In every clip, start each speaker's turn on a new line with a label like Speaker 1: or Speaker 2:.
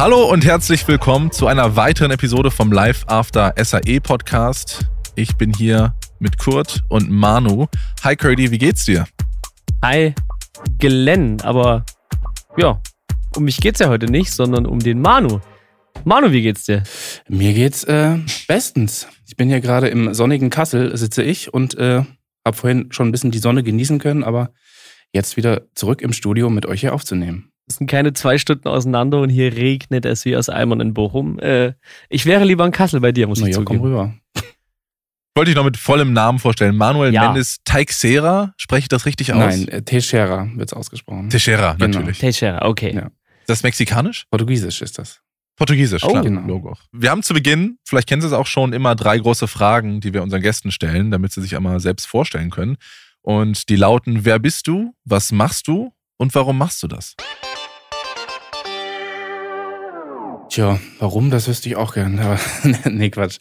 Speaker 1: Hallo und herzlich willkommen zu einer weiteren Episode vom Live After SAE Podcast. Ich bin hier mit Kurt und Manu. Hi Curdy, wie geht's dir?
Speaker 2: Hi Glenn, aber ja, um mich geht's ja heute nicht, sondern um den Manu. Manu, wie geht's dir?
Speaker 3: Mir geht's äh, bestens. Ich bin hier gerade im sonnigen Kassel, sitze ich und äh, habe vorhin schon ein bisschen die Sonne genießen können, aber jetzt wieder zurück im Studio mit euch hier aufzunehmen.
Speaker 2: Es sind keine zwei Stunden auseinander und hier regnet es wie aus Eimern in Bochum. Äh, ich wäre lieber in Kassel bei dir, muss
Speaker 3: Na
Speaker 2: ich
Speaker 3: ja, komm
Speaker 2: zugeben.
Speaker 3: rüber.
Speaker 1: Wollte ich noch mit vollem Namen vorstellen. Manuel
Speaker 2: Ja.
Speaker 1: Mendes Teixeira, spreche ich das richtig aus?
Speaker 3: Nein, äh, Teixeira wird's ausgesprochen.
Speaker 1: Teixeira,
Speaker 3: Genau.
Speaker 1: natürlich.
Speaker 2: Teixeira, okay.
Speaker 3: Ja.
Speaker 1: Ist das mexikanisch?
Speaker 3: Portugiesisch ist das.
Speaker 1: Portugiesisch,
Speaker 2: Oh,
Speaker 1: klar.
Speaker 3: genau.
Speaker 1: Logo. Wir haben zu Beginn, vielleicht kennen Sie es auch schon, immer drei große Fragen, die wir unseren Gästen stellen, damit sie sich einmal selbst vorstellen können. Und die lauten, wer bist du, was machst du und warum machst du das?
Speaker 3: Tja, warum, das wüsste ich auch gern. Aber nee, Quatsch.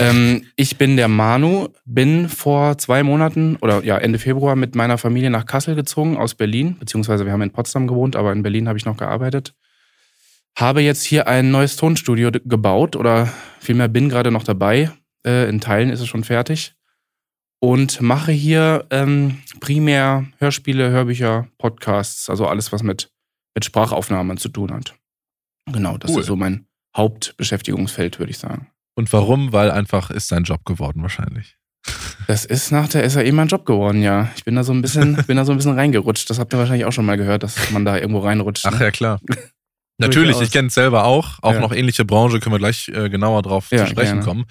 Speaker 3: ähm, ich bin der Manu, bin vor zwei Monaten oder ja, Ende Februar mit meiner Familie nach Kassel gezogen aus Berlin, beziehungsweise wir haben in Potsdam gewohnt, aber in Berlin habe ich noch gearbeitet. Habe jetzt hier ein neues Tonstudio gebaut oder vielmehr bin gerade noch dabei. Äh, in Teilen ist es schon fertig. Und mache hier ähm, primär Hörspiele, Hörbücher, Podcasts, also alles, was mit, mit Sprachaufnahmen zu tun hat. Genau, das
Speaker 1: Cool.
Speaker 3: ist so mein Hauptbeschäftigungsfeld, würde ich sagen.
Speaker 1: Und warum? Weil einfach ist sein Job geworden wahrscheinlich.
Speaker 3: Das ist nach der SAE mein Job geworden, ja. Ich bin da so ein bisschen, bin da so ein bisschen reingerutscht. Das habt ihr wahrscheinlich auch schon mal gehört, dass man da irgendwo reinrutscht.
Speaker 1: Ach
Speaker 3: ne?
Speaker 1: ja, klar. Natürlich, ich kenne es selber auch. Auch
Speaker 3: Ja.
Speaker 1: noch ähnliche Branche, können wir gleich äh, genauer drauf
Speaker 3: Ja,
Speaker 1: zu sprechen
Speaker 3: gerne.
Speaker 1: kommen.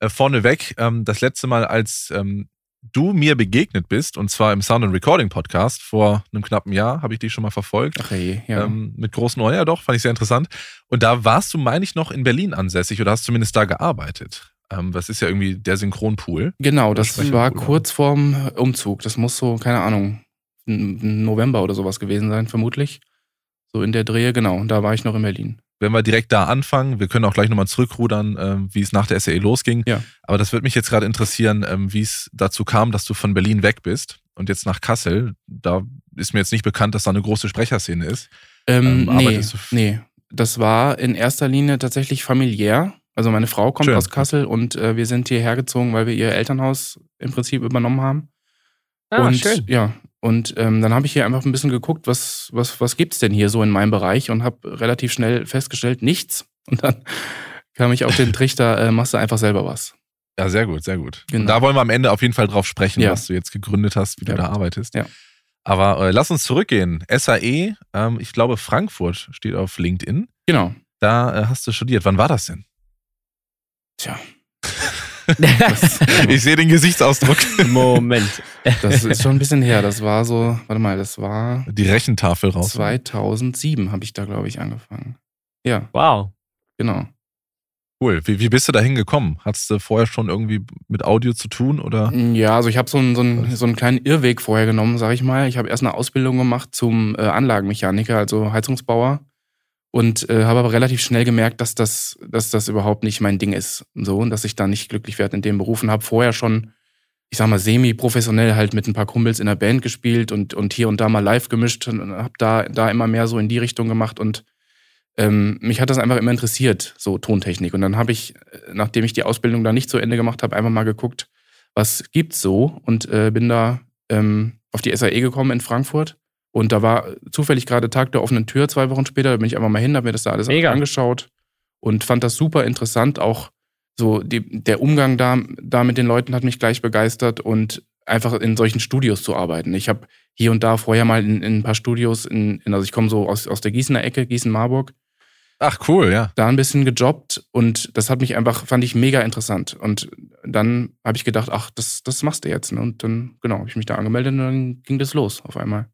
Speaker 1: Äh, vorneweg, ähm, das letzte Mal, als ähm, du mir begegnet bist, und zwar im Sound and Recording Podcast vor einem knappen Jahr, habe ich dich schon mal verfolgt.
Speaker 3: Ach je, ja.
Speaker 1: Ähm, mit großen Ohren, ja doch, fand ich sehr interessant. Und da warst du, meine ich, noch in Berlin ansässig oder hast zumindest da gearbeitet. Ähm, das ist ja irgendwie der Synchronpool.
Speaker 3: genau, das war kurz vorm Umzug. Das muss so, keine Ahnung, November oder sowas gewesen sein, vermutlich. So in der Drehe, genau. Da war ich noch in Berlin.
Speaker 1: Wenn wir direkt da anfangen, wir können auch gleich nochmal zurückrudern, ähm, wie es nach der SAE losging.
Speaker 3: Ja.
Speaker 1: Aber das würde mich jetzt gerade interessieren, ähm, wie es dazu kam, dass du von Berlin weg bist und jetzt nach Kassel. Da ist mir jetzt nicht bekannt, dass da eine große Sprecherszene ist.
Speaker 3: Ähm,
Speaker 1: Ähm,
Speaker 3: nee, nee. Das war in erster Linie tatsächlich familiär. Also meine Frau kommt
Speaker 1: Schön.
Speaker 3: aus Kassel und äh, wir sind hierher gezogen, weil wir ihr Elternhaus im Prinzip übernommen haben.
Speaker 2: Ah,
Speaker 3: und
Speaker 2: schön.
Speaker 3: ja, und ähm, dann habe ich hier einfach ein bisschen geguckt, was, was, was gibt's denn hier so in meinem Bereich und habe relativ schnell festgestellt, nichts. Und dann kam ich auf den Trichter, äh, machst du einfach selber was.
Speaker 1: Ja, sehr gut, sehr gut.
Speaker 3: Genau.
Speaker 1: Und da wollen wir am Ende auf jeden Fall drauf sprechen,
Speaker 3: Ja.
Speaker 1: was du jetzt gegründet hast, wie du
Speaker 3: Ja.
Speaker 1: da arbeitest.
Speaker 3: Ja.
Speaker 1: Aber äh, lass uns zurückgehen. SAE, ähm, ich glaube Frankfurt steht auf LinkedIn.
Speaker 3: Genau.
Speaker 1: Da äh, hast du studiert. Wann war das denn?
Speaker 3: Tja. Das,
Speaker 1: Ich sehe den Gesichtsausdruck.
Speaker 2: Moment.
Speaker 3: das ist schon ein bisschen her. Das war so, warte mal, das war
Speaker 1: Die Rechentafel raus.
Speaker 3: 2007 habe ich da, glaube ich, angefangen. Ja,
Speaker 2: Wow.
Speaker 3: genau.
Speaker 1: Cool. Wie, wie bist du da hingekommen? Hattest du vorher schon irgendwie mit Audio zu tun oder?
Speaker 3: Ja, also ich habe so einen, so, einen, so einen kleinen Irrweg vorher genommen, sage ich mal. Ich habe erst eine Ausbildung gemacht zum äh, Anlagenmechaniker, also Heizungsbauer. Und äh, habe aber relativ schnell gemerkt, dass das, dass das überhaupt nicht mein Ding ist. So, und dass ich da nicht glücklich werde in dem Beruf. Und habe vorher schon, ich sag mal, semi-professionell halt mit ein paar Kumpels in der Band gespielt und, und hier und da mal live gemischt und habe da, da immer mehr so in die Richtung gemacht. Und ähm, mich hat das einfach immer interessiert, so Tontechnik. Und dann habe ich, äh, nachdem ich die Ausbildung da nicht zu Ende gemacht habe, einfach mal geguckt, was gibt's so und äh, bin da ähm, auf die SAE gekommen in Frankfurt. Und da war zufällig gerade Tag der offenen Tür zwei Wochen später. Da bin ich einfach mal hin, habe mir das da alles
Speaker 2: Mega.
Speaker 3: angeschaut und fand das super interessant. Auch so die, der Umgang da, da mit den Leuten hat mich gleich begeistert und einfach in solchen Studios zu arbeiten. Ich habe hier und da vorher mal in, in ein paar Studios, in, in, also ich komme so aus, aus der Gießener Ecke, Gießen-Marburg,
Speaker 1: Ach, cool, ja.
Speaker 3: da ein bisschen gejobbt und das hat mich einfach, fand ich mega interessant. Und dann habe ich gedacht, ach, das, das machst du jetzt. Ne? Und dann, genau, habe ich mich da angemeldet und dann ging das los auf einmal.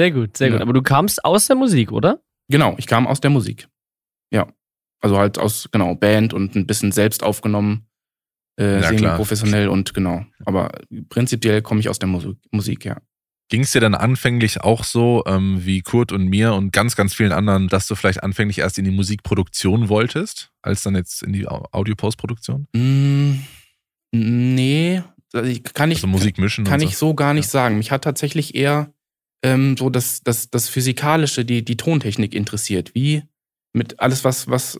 Speaker 2: Sehr gut, sehr
Speaker 3: Ja.
Speaker 2: gut. Aber du kamst aus der Musik, oder?
Speaker 3: Genau, ich kam aus der Musik. Ja. Also halt aus, genau, Band und ein bisschen selbst aufgenommen, äh,
Speaker 1: Ja, klar.
Speaker 3: semi-professionell und genau. Aber prinzipiell komme ich aus der Musik, Musik ja.
Speaker 1: Ging es dir dann anfänglich auch so ähm, wie Kurt und mir und ganz, ganz vielen anderen, dass du vielleicht anfänglich erst in die Musikproduktion wolltest, als dann jetzt in die Au- Audio-Postproduktion?
Speaker 3: Mm, nee, also ich- kann ich,
Speaker 1: Also Musik mischen
Speaker 3: kann
Speaker 1: und
Speaker 3: ich
Speaker 1: so.
Speaker 3: so gar nicht sagen. Mich hat tatsächlich eher ähm, so das, das, das Physikalische, die, die Tontechnik interessiert. Wie, Mit alles, was, was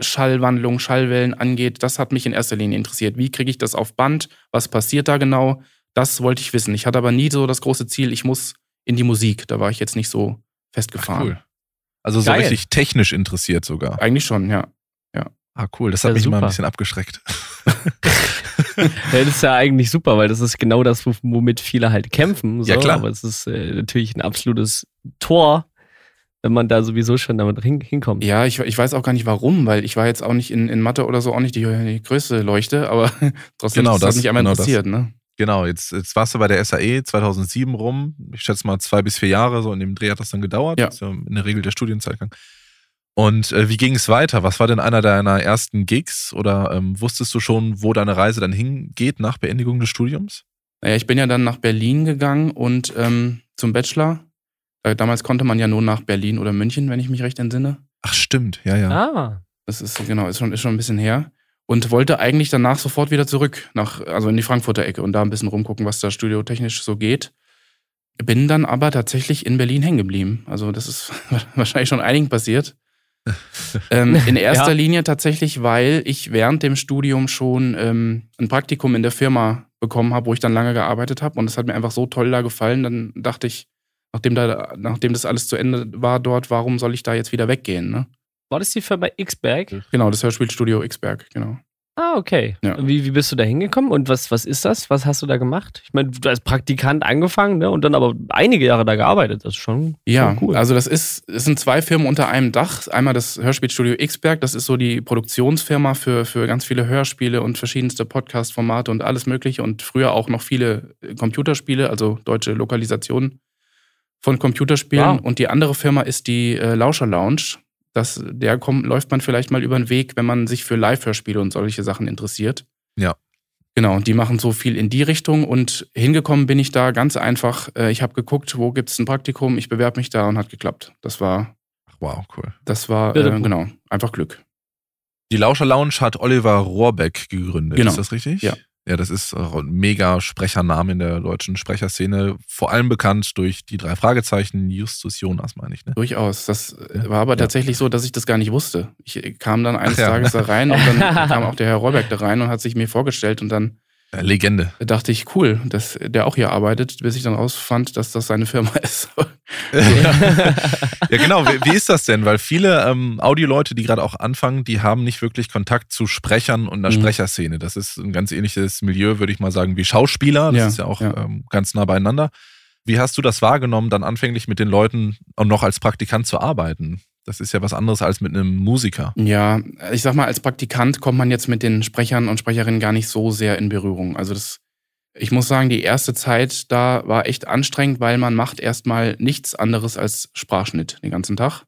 Speaker 3: Schallwandlung, Schallwellen angeht, das hat mich in erster Linie interessiert. Wie kriege ich das auf Band? Was passiert da genau? Das wollte ich wissen. Ich hatte aber nie so das große Ziel, ich muss in die Musik. Da war ich jetzt nicht so festgefahren.
Speaker 1: Ach, cool. Also so
Speaker 2: Geil.
Speaker 1: richtig technisch interessiert sogar.
Speaker 3: Eigentlich schon, ja.
Speaker 1: Ah, cool. Das hat
Speaker 2: Ja,
Speaker 1: mich immer ein
Speaker 2: super.
Speaker 1: bisschen abgeschreckt.
Speaker 2: Das ist ja eigentlich super, weil das ist genau das, wo- womit viele halt kämpfen. So.
Speaker 1: Ja, klar.
Speaker 2: Aber es ist äh, natürlich ein absolutes Tor, wenn man da sowieso schon damit hin, hinkommt.
Speaker 3: Ja, ich, ich weiß auch gar nicht warum, weil ich war jetzt auch nicht in, in Mathe oder so auch nicht die, die größte Leuchte, aber trotzdem
Speaker 1: Genau,
Speaker 3: das hat
Speaker 1: das-
Speaker 3: mich einmal
Speaker 1: genau das.
Speaker 3: interessiert, ne?
Speaker 1: Genau, jetzt, jetzt warst du bei der SAE 2007 rum. Ich schätze mal zwei bis vier Jahre, so in dem Dreh hat das dann gedauert.
Speaker 3: Ja.
Speaker 1: Das ist ja in der Regel der Studienzeitgang. Und äh, wie ging es weiter? Was war denn einer deiner ersten Gigs? Oder ähm, wusstest du schon, wo deine Reise dann hingeht nach Beendigung des Studiums?
Speaker 3: Naja, ich bin ja dann nach Berlin gegangen und ähm, zum Bachelor. Äh, damals konnte man ja nur nach Berlin oder München, wenn ich mich recht entsinne.
Speaker 1: Ach, stimmt, ja, ja.
Speaker 2: Ah,
Speaker 3: Das ist genau, ist schon, ist schon ein bisschen her. Und wollte eigentlich danach sofort wieder zurück, nach, also in die Frankfurter Ecke und da ein bisschen rumgucken, was da studiotechnisch so geht. Bin dann aber tatsächlich in Berlin hängen geblieben. Also das ist wahrscheinlich schon einigen passiert. Ähm, in erster
Speaker 2: Ja.
Speaker 3: Linie tatsächlich, weil ich während dem Studium schon ähm, ein Praktikum in der Firma bekommen habe, wo ich dann lange gearbeitet habe. Und es hat mir einfach so toll da gefallen. Dann dachte ich, nachdem, da, nachdem das alles zu Ende war dort, warum soll ich da jetzt wieder weggehen? Ne?
Speaker 2: war das die Firma X-Berg?
Speaker 3: Genau, das Hörspielstudio Xberg, genau.
Speaker 2: Ah, okay.
Speaker 3: Ja.
Speaker 2: Wie, wie bist du da hingekommen und was, was ist das? Was hast du da gemacht? Ich meine, du als Praktikant angefangen ne? und dann aber einige Jahre da gearbeitet. Das ist schon,
Speaker 3: Ja,
Speaker 2: schon cool.
Speaker 3: also das ist, es sind zwei Firmen unter einem Dach. Einmal das Hörspielstudio Xberg, das ist so die Produktionsfirma für, für ganz viele Hörspiele und verschiedenste Podcast-Formate und alles Mögliche und früher auch noch viele äh, Computerspiele, also deutsche Lokalisationen von Computerspielen.
Speaker 2: Wow.
Speaker 3: Und die andere Firma ist die äh, Lauscher Lounge. Das, der kommt, läuft man vielleicht mal über den Weg, wenn man sich für Live-Hörspiele und solche Sachen interessiert.
Speaker 1: Ja.
Speaker 3: Genau, und die machen so viel in die Richtung und hingekommen bin ich da ganz einfach. Äh, Ich habe geguckt, wo gibt's ein Praktikum, ich bewerbe mich da und hat geklappt. Das war,
Speaker 1: Ach, wow, cool.
Speaker 3: das war, äh, genau, einfach Glück.
Speaker 1: Die Lauscher Lounge hat Oliver Rohrbeck gegründet.
Speaker 3: Genau.
Speaker 1: Ist das richtig?
Speaker 3: Ja.
Speaker 1: Ja, das ist ein mega Sprechername in der deutschen Sprecherszene. Vor allem bekannt durch die drei Fragezeichen, Justus Jonas, meine ich, ne?
Speaker 3: Durchaus. Das äh, war aber
Speaker 1: Ja.
Speaker 3: tatsächlich so, dass ich das gar nicht wusste. Ich äh, kam dann eines
Speaker 1: Ach ja.
Speaker 3: Tages da rein und dann kam auch der Herr Rohrbeck da rein und hat sich mir vorgestellt und dann
Speaker 1: Legende.
Speaker 3: dachte ich, cool, dass der auch hier arbeitet, bis ich dann rausfand, dass das seine Firma ist.
Speaker 1: ja, genau. Wie, wie ist das denn? Weil viele ähm, Audioleute, die gerade auch anfangen, die haben nicht wirklich Kontakt zu Sprechern und der
Speaker 3: Mhm.
Speaker 1: Sprecherszene. Das ist ein ganz ähnliches Milieu, würde ich mal sagen, wie Schauspieler. Das
Speaker 3: Ja,
Speaker 1: ist ja auch
Speaker 3: ja.
Speaker 1: Ähm, ganz nah beieinander. Wie hast du das wahrgenommen, dann anfänglich mit den Leuten auch noch als Praktikant zu arbeiten? Das ist ja was anderes als mit einem Musiker.
Speaker 3: Ja, ich sag mal, als Praktikant kommt man jetzt mit den Sprechern und Sprecherinnen gar nicht so sehr in Berührung. Also das, ich muss sagen, die erste Zeit da war echt anstrengend, weil man macht erstmal nichts anderes als Sprachschnitt den ganzen Tag,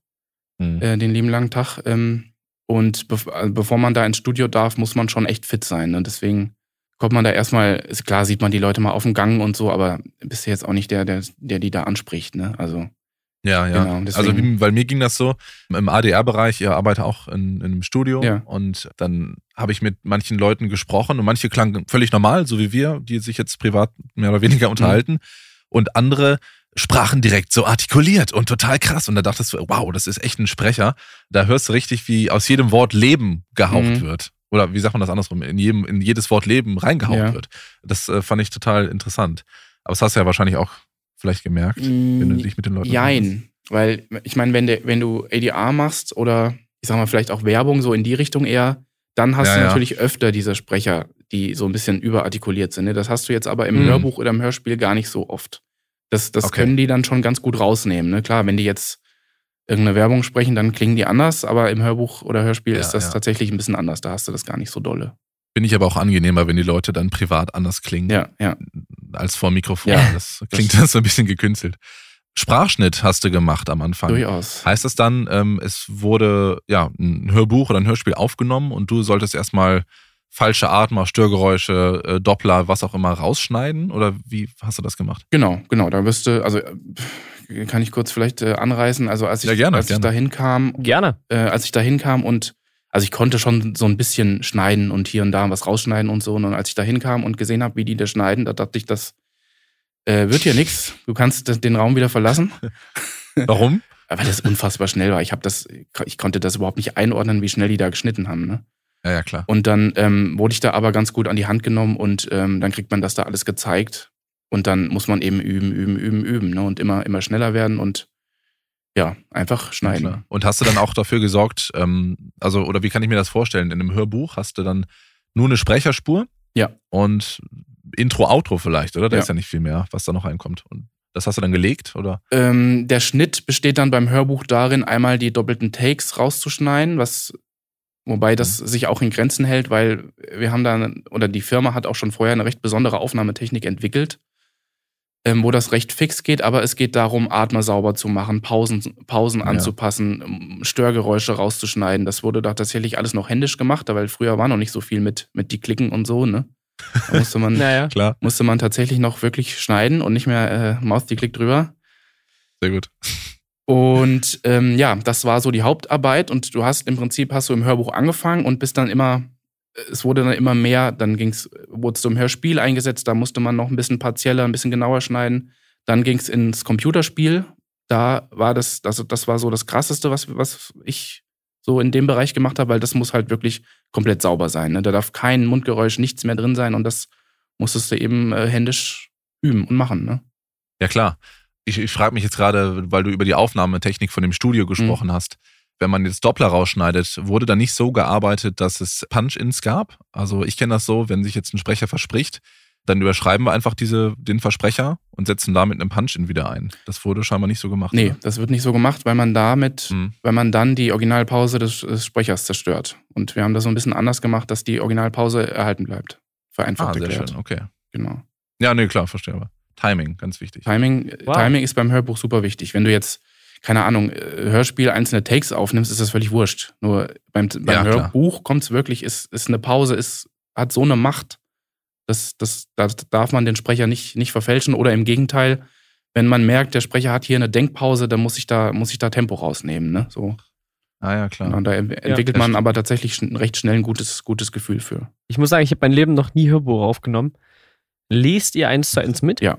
Speaker 1: Hm.
Speaker 3: äh, den lieben langen Tag. Ähm, und bev also bevor man da ins Studio darf, muss man schon echt fit sein. Und deswegen kommt man da erstmal, ist klar, sieht man die Leute mal auf dem Gang und so, aber bist ja jetzt auch nicht der, der, der die da anspricht. Ne? Also
Speaker 1: Ja, ja.
Speaker 3: Genau,
Speaker 1: also weil mir ging das so, im ADR-Bereich, ich arbeite auch in, in einem Studio
Speaker 3: Ja.
Speaker 1: und dann habe ich mit manchen Leuten gesprochen und manche klangen völlig normal, so wie wir, die sich jetzt privat mehr oder
Speaker 3: Mhm.
Speaker 1: weniger unterhalten und andere sprachen direkt so artikuliert und total krass und da dachtest du, wow, das ist echt ein Sprecher. Da hörst du richtig, wie aus jedem Wort Leben gehaucht
Speaker 3: Mhm.
Speaker 1: wird. Oder wie sagt man das andersrum? In, jedem, in jedes Wort Leben reingehaucht
Speaker 3: Ja.
Speaker 1: wird. Das äh, fand ich total interessant. Aber das hast du ja wahrscheinlich auch vielleicht gemerkt, wenn du
Speaker 3: Mm,
Speaker 1: dich mit den Leuten.
Speaker 3: Jein. Weil, ich meine, wenn, wenn du ADR machst oder ich sag mal, vielleicht auch Werbung so in die Richtung eher, dann hast
Speaker 1: Ja,
Speaker 3: du
Speaker 1: ja.
Speaker 3: natürlich öfter diese Sprecher, die so ein bisschen überartikuliert sind. Ne? Das hast du jetzt aber im
Speaker 1: Mhm.
Speaker 3: Hörbuch oder im Hörspiel gar nicht so oft. Das, das
Speaker 1: Okay.
Speaker 3: können die dann schon ganz gut rausnehmen. Ne? Klar, wenn die jetzt irgendeine Werbung sprechen, dann klingen die anders, aber im Hörbuch oder Hörspiel
Speaker 1: Ja,
Speaker 3: ist das tatsächlich ein bisschen anders. Da hast du das gar nicht so dolle.
Speaker 1: Finde ich aber auch angenehmer, wenn die Leute dann privat anders klingen
Speaker 3: Ja, ja.
Speaker 1: Als vor Mikrofon.
Speaker 3: Ja,
Speaker 1: das klingt dann so ein bisschen gekünstelt. Sprachschnitt hast du gemacht am Anfang.
Speaker 3: Durchaus.
Speaker 1: Heißt das dann, ähm, es wurde ja ein Hörbuch oder ein Hörspiel aufgenommen und du solltest erstmal falsche Atmer, Störgeräusche, äh, Doppler, was auch immer rausschneiden? Oder wie hast du das gemacht?
Speaker 3: Genau, genau. Da wirst du, also äh, kann ich kurz vielleicht äh, anreißen. Also als ich,
Speaker 1: Ja, gerne,
Speaker 3: als ich
Speaker 1: gerne.
Speaker 3: da hinkam,
Speaker 2: Gerne.
Speaker 3: äh, als ich da hinkam und also ich konnte schon so ein bisschen schneiden und hier und da was rausschneiden und so. Und als ich da hinkam und gesehen habe, wie die das schneiden, da dachte ich, das äh, wird hier nichts. Du kannst den Raum wieder verlassen.
Speaker 1: Warum?
Speaker 3: weil das unfassbar schnell war. Ich habe das, ich konnte das überhaupt nicht einordnen, wie schnell die da geschnitten haben. Ne?
Speaker 1: Ja, ja, klar.
Speaker 3: Und dann ähm, wurde ich da aber ganz gut an die Hand genommen und ähm, dann kriegt man das da alles gezeigt. Und dann muss man eben üben, üben, üben, üben ne? und immer, immer schneller werden und ja, einfach schneiden.
Speaker 1: Ja, und hast du dann auch dafür gesorgt, ähm, also, oder wie kann ich mir das vorstellen? In einem Hörbuch hast du dann nur eine Sprecherspur?
Speaker 3: Ja.
Speaker 1: Und Intro, Outro vielleicht, oder? Da
Speaker 3: Ja.
Speaker 1: ist ja nicht viel mehr, was da noch reinkommt. Und das hast du dann gelegt, oder?
Speaker 3: Ähm, der Schnitt besteht dann beim Hörbuch darin, einmal die doppelten Takes rauszuschneiden, was wobei das sich auch in Grenzen hält, weil wir haben da oder die Firma hat auch schon vorher eine recht besondere Aufnahmetechnik entwickelt, ähm, wo das recht fix geht, aber es geht darum, Atmer sauber zu machen, Pausen, Pausen
Speaker 1: Ja.
Speaker 3: anzupassen, Störgeräusche rauszuschneiden. Das wurde da tatsächlich alles noch händisch gemacht, weil früher war noch nicht so viel mit, mit die Klicken und so, ne? Da musste man,
Speaker 2: Naja.
Speaker 1: Klar,
Speaker 3: musste man tatsächlich noch wirklich schneiden und nicht mehr äh, Maus die Klick drüber.
Speaker 1: sehr gut.
Speaker 3: Und ähm, ja, das war so die Hauptarbeit und du hast im Prinzip hast du im Hörbuch angefangen und bist dann immer, es wurde dann immer mehr, dann ging's, wurdest du im Hörspiel eingesetzt, da musste man noch ein bisschen partieller, ein bisschen genauer schneiden. Dann ging es ins Computerspiel. Da war das, das, das war so das krasseste, was, was ich so in dem Bereich gemacht habe, weil das muss halt wirklich komplett sauber sein. Ne? Da darf kein Mundgeräusch, nichts mehr drin sein und das musstest du eben äh, händisch üben und machen. Ne?
Speaker 1: Ja, klar. Ich, ich frage mich jetzt gerade, weil du über die Aufnahmetechnik von dem Studio gesprochen hast. Wenn man jetzt Doppler rausschneidet, wurde da nicht so gearbeitet, dass es Punch-Ins gab? Also ich kenne das so, wenn sich jetzt ein Sprecher verspricht, dann überschreiben wir einfach diese, den Versprecher und setzen da mit einem Punch-In wieder ein. Das wurde scheinbar nicht so gemacht.
Speaker 3: Nee,
Speaker 1: oder?
Speaker 3: das wird nicht so gemacht, weil man damit
Speaker 1: Mhm.
Speaker 3: weil man dann die Originalpause des, des Sprechers zerstört. Und wir haben das so ein bisschen anders gemacht, dass die Originalpause erhalten bleibt.
Speaker 1: Ah,
Speaker 3: Vereinfacht
Speaker 1: sehr
Speaker 3: erklärt.
Speaker 1: schön, okay.
Speaker 3: Genau.
Speaker 1: Ja, nee, klar, verstehe aber. Timing, ganz wichtig.
Speaker 3: Timing,
Speaker 2: Wow.
Speaker 3: Timing ist beim Hörbuch super wichtig. Wenn du jetzt, keine Ahnung, äh, Hörspiel einzelne Takes aufnimmst, ist das völlig wurscht. Nur beim, beim
Speaker 1: Ja.
Speaker 3: Hörbuch kommt es wirklich, ist, ist eine Pause, ist, hat so eine Macht, dass das, das darf man den Sprecher nicht, nicht verfälschen. Oder im Gegenteil, wenn man merkt, der Sprecher hat hier eine Denkpause, dann muss ich da, muss ich da Tempo rausnehmen. Ne? So.
Speaker 1: Ah ja, klar.
Speaker 3: Und da ent- entwickelt
Speaker 1: das
Speaker 3: man aber tatsächlich recht schnell ein gutes, gutes Gefühl für.
Speaker 2: Ich muss sagen, ich habe mein Leben noch nie Hörbuch aufgenommen. Lest ihr eins zu eins mit?
Speaker 3: Ja. Ja.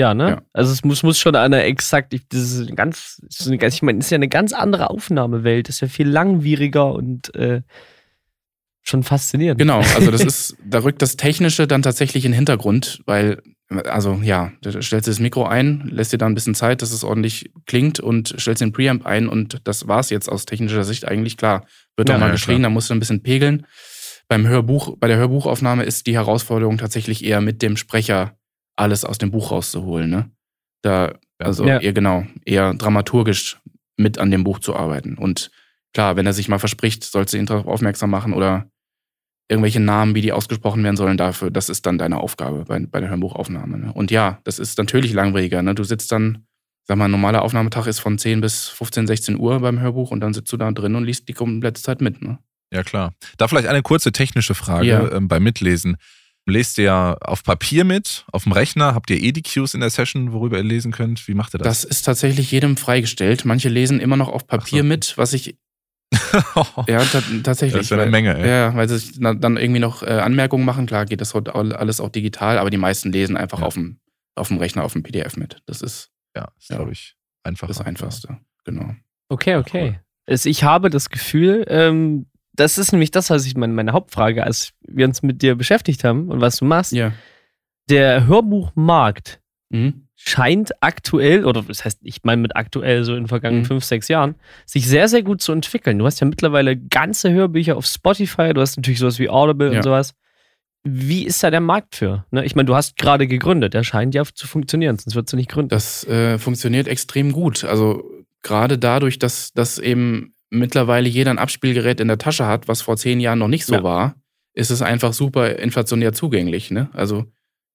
Speaker 2: Ja, ne?
Speaker 3: Ja.
Speaker 2: Also es muss, muss schon eine exakt, ich- das ist ganz, das ist eine, ich meine, ist ja eine ganz andere Aufnahmewelt, das ist ja viel langwieriger und äh, schon faszinierend.
Speaker 3: Genau, also das ist, da rückt das Technische dann tatsächlich in den Hintergrund, weil, also ja, da stellst du das Mikro ein, lässt dir da ein bisschen Zeit, dass es ordentlich klingt und stellst den Preamp ein und das war's jetzt aus technischer Sicht eigentlich klar. Wird
Speaker 2: Ja,
Speaker 3: auch mal
Speaker 1: ja,
Speaker 3: geschrien, da musst du ein bisschen pegeln. Beim Hörbuch, bei der Hörbuchaufnahme ist die Herausforderung tatsächlich eher mit dem Sprecher alles aus dem Buch rauszuholen, ne? Da, also
Speaker 2: Ja.
Speaker 3: eher genau, eher dramaturgisch mit an dem Buch zu arbeiten. Und klar, wenn er sich mal verspricht, sollst du ihn darauf aufmerksam machen oder irgendwelche Namen, wie die ausgesprochen werden sollen, dafür, das ist dann deine Aufgabe bei, bei der Hörbuchaufnahme. Ne? Und ja, das ist natürlich langwieriger. Ne? Du sitzt dann, sag mal, ein normaler Aufnahmetag ist von 10 bis 15, 16 Uhr beim Hörbuch und dann sitzt du da drin und liest die komplette Zeit mit. Ne?
Speaker 1: Ja, klar. Da vielleicht eine kurze technische Frage
Speaker 3: Ja.
Speaker 1: ähm, beim Mitlesen. Lest ihr ja auf Papier mit, auf dem Rechner? Habt ihr EDQs in der Session, worüber ihr lesen könnt? Wie macht ihr
Speaker 3: Das
Speaker 1: das?
Speaker 3: ist tatsächlich jedem freigestellt. Manche lesen immer noch auf Papier
Speaker 1: so.
Speaker 3: mit, was ich, ja, ta tatsächlich.
Speaker 1: das ist ja eine
Speaker 3: weil-
Speaker 1: Menge, ey.
Speaker 3: Ja, weil sie dann irgendwie noch äh, Anmerkungen machen. Klar geht das alles auch digital, aber die meisten lesen einfach
Speaker 1: Ja.
Speaker 3: auf, dem, auf dem Rechner, auf dem PDF mit. Das ist
Speaker 1: Ja, ist,
Speaker 3: Ja.
Speaker 1: glaube ich, einfach.
Speaker 3: das Einfachste. Genau.
Speaker 2: Okay, okay. Also ich habe das Gefühl, ähm, das ist nämlich das, was ich meine, meine Hauptfrage, als wir uns mit dir beschäftigt haben und was du machst.
Speaker 3: Ja.
Speaker 2: Der Hörbuchmarkt
Speaker 3: Mhm.
Speaker 2: scheint aktuell, oder das heißt, ich meine mit aktuell so in den vergangenen
Speaker 3: Mhm.
Speaker 2: fünf, sechs Jahren, sich sehr, sehr gut zu entwickeln. Du hast ja mittlerweile ganze Hörbücher auf Spotify, du hast natürlich sowas wie Audible
Speaker 3: Ja.
Speaker 2: und sowas. Wie ist da der Markt für? Ne? Ich meine, du hast gerade gegründet, der scheint ja zu funktionieren, sonst würdest du nicht gründen.
Speaker 3: Das äh, funktioniert extrem gut. Also gerade dadurch, dass, dass eben mittlerweile jeder ein Abspielgerät in der Tasche hat, was vor zehn Jahren noch nicht so
Speaker 2: Ja.
Speaker 3: war, ist es einfach super inflationär zugänglich. Ne? Also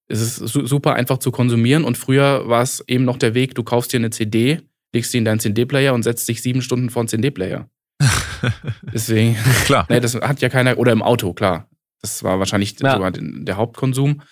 Speaker 3: es ist su super einfach zu konsumieren und früher war es eben noch der Weg, du kaufst dir eine CD, legst sie in deinen CD-Player und setzt dich sieben Stunden vor den CD-Player. Deswegen,
Speaker 1: Klar.
Speaker 3: Nee, das hat ja keiner, oder im Auto, klar. Das war wahrscheinlich
Speaker 2: Ja.
Speaker 3: der Hauptkonsum.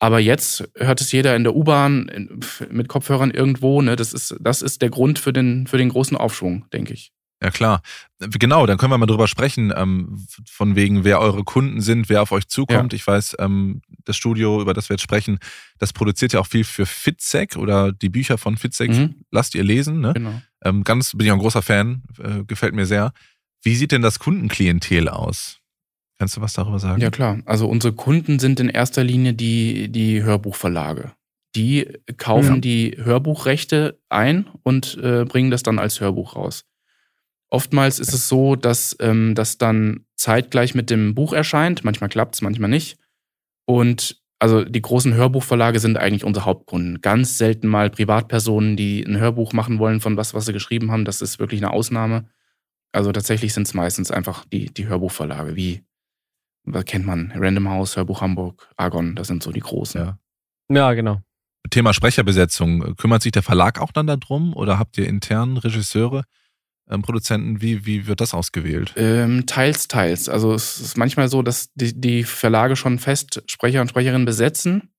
Speaker 3: Aber jetzt hört es jeder in der U-Bahn mit Kopfhörern irgendwo. Ne? Das, ist, das ist der Grund für den, für den großen Aufschwung, denke ich.
Speaker 1: Ja, klar. Genau, dann können wir mal drüber sprechen, ähm, von wegen, wer eure Kunden sind, wer auf euch zukommt. Ich weiß, ähm, das Studio, über das wir jetzt sprechen, das produziert ja auch viel für Fitzek oder die Bücher von Fitzek.
Speaker 3: Mhm.
Speaker 1: Lasst ihr lesen, ne?
Speaker 3: Genau.
Speaker 1: Ähm, ganz, bin ich auch ein großer Fan, äh, gefällt mir sehr. Wie sieht denn das Kundenklientel aus? Kannst du was darüber sagen?
Speaker 3: Ja, klar. Also unsere Kunden sind in erster Linie die, die Hörbuchverlage. Die kaufen
Speaker 1: Ja.
Speaker 3: die Hörbuchrechte ein und äh, bringen das dann als Hörbuch raus. Oftmals ist es so, dass ähm, das dann zeitgleich mit dem Buch erscheint. Manchmal klappt es, manchmal nicht. Und also die großen Hörbuchverlage sind eigentlich unsere Hauptkunden. Ganz selten mal Privatpersonen, die ein Hörbuch machen wollen von was, was sie geschrieben haben. Das ist wirklich eine Ausnahme. Also tatsächlich sind es meistens einfach die, die Hörbuchverlage, wie was kennt man? Random House, Hörbuch Hamburg, Argon, das sind so die großen.
Speaker 1: Ja.
Speaker 2: Ja, genau.
Speaker 1: Thema Sprecherbesetzung. Kümmert sich der Verlag auch dann darum oder habt ihr intern Regisseure, Produzenten? Wie, wie wird das ausgewählt?
Speaker 3: Ähm, teils, teils. Also es ist manchmal so, dass die, die Verlage schon fest Sprecher und Sprecherinnen besetzen.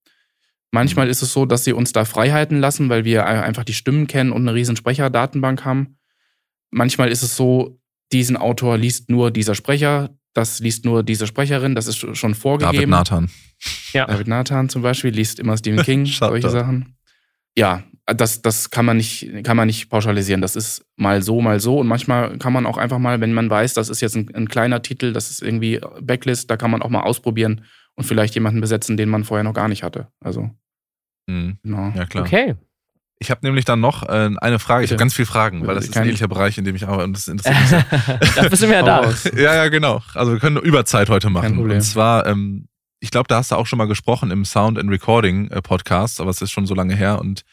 Speaker 3: Manchmal ist es so, dass sie uns da Freiheiten lassen, weil wir ein- einfach die Stimmen kennen und eine riesen Sprecherdatenbank haben. Manchmal ist es so, diesen Autor liest nur dieser Sprecher, das liest nur diese Sprecherin, das ist schon schon
Speaker 1: David
Speaker 3: vorgegeben.
Speaker 1: Nathan.
Speaker 2: Ja.
Speaker 3: David Nathan zum Beispiel liest immer Stephen King, solche. Sachen. Ja, das, das kann, man nicht, kann man nicht pauschalisieren. Das ist mal so, mal so. Und manchmal kann man auch einfach mal, wenn man weiß, das ist jetzt ein, ein kleiner Titel, das ist irgendwie Backlist, da kann man auch mal ausprobieren und vielleicht jemanden besetzen, den man vorher noch gar nicht hatte. Also,
Speaker 1: Mhm.
Speaker 3: genau.
Speaker 1: Ja, klar.
Speaker 2: Okay.
Speaker 1: Ich habe nämlich dann noch äh, eine Frage. Ich habe ganz viele Fragen, weil das ist ein ähnlicher Bereich, in dem ich arbeite und das interessiert mich sehr.
Speaker 2: Dafür sind wir ja da.
Speaker 1: Ja, ja, genau. Also wir können Überzeit heute machen.
Speaker 3: Kein Problem.
Speaker 1: Und zwar, ähm, ich glaube, da hast du auch schon mal gesprochen im Sound and Recording äh, Podcast, aber es ist schon so lange her. Und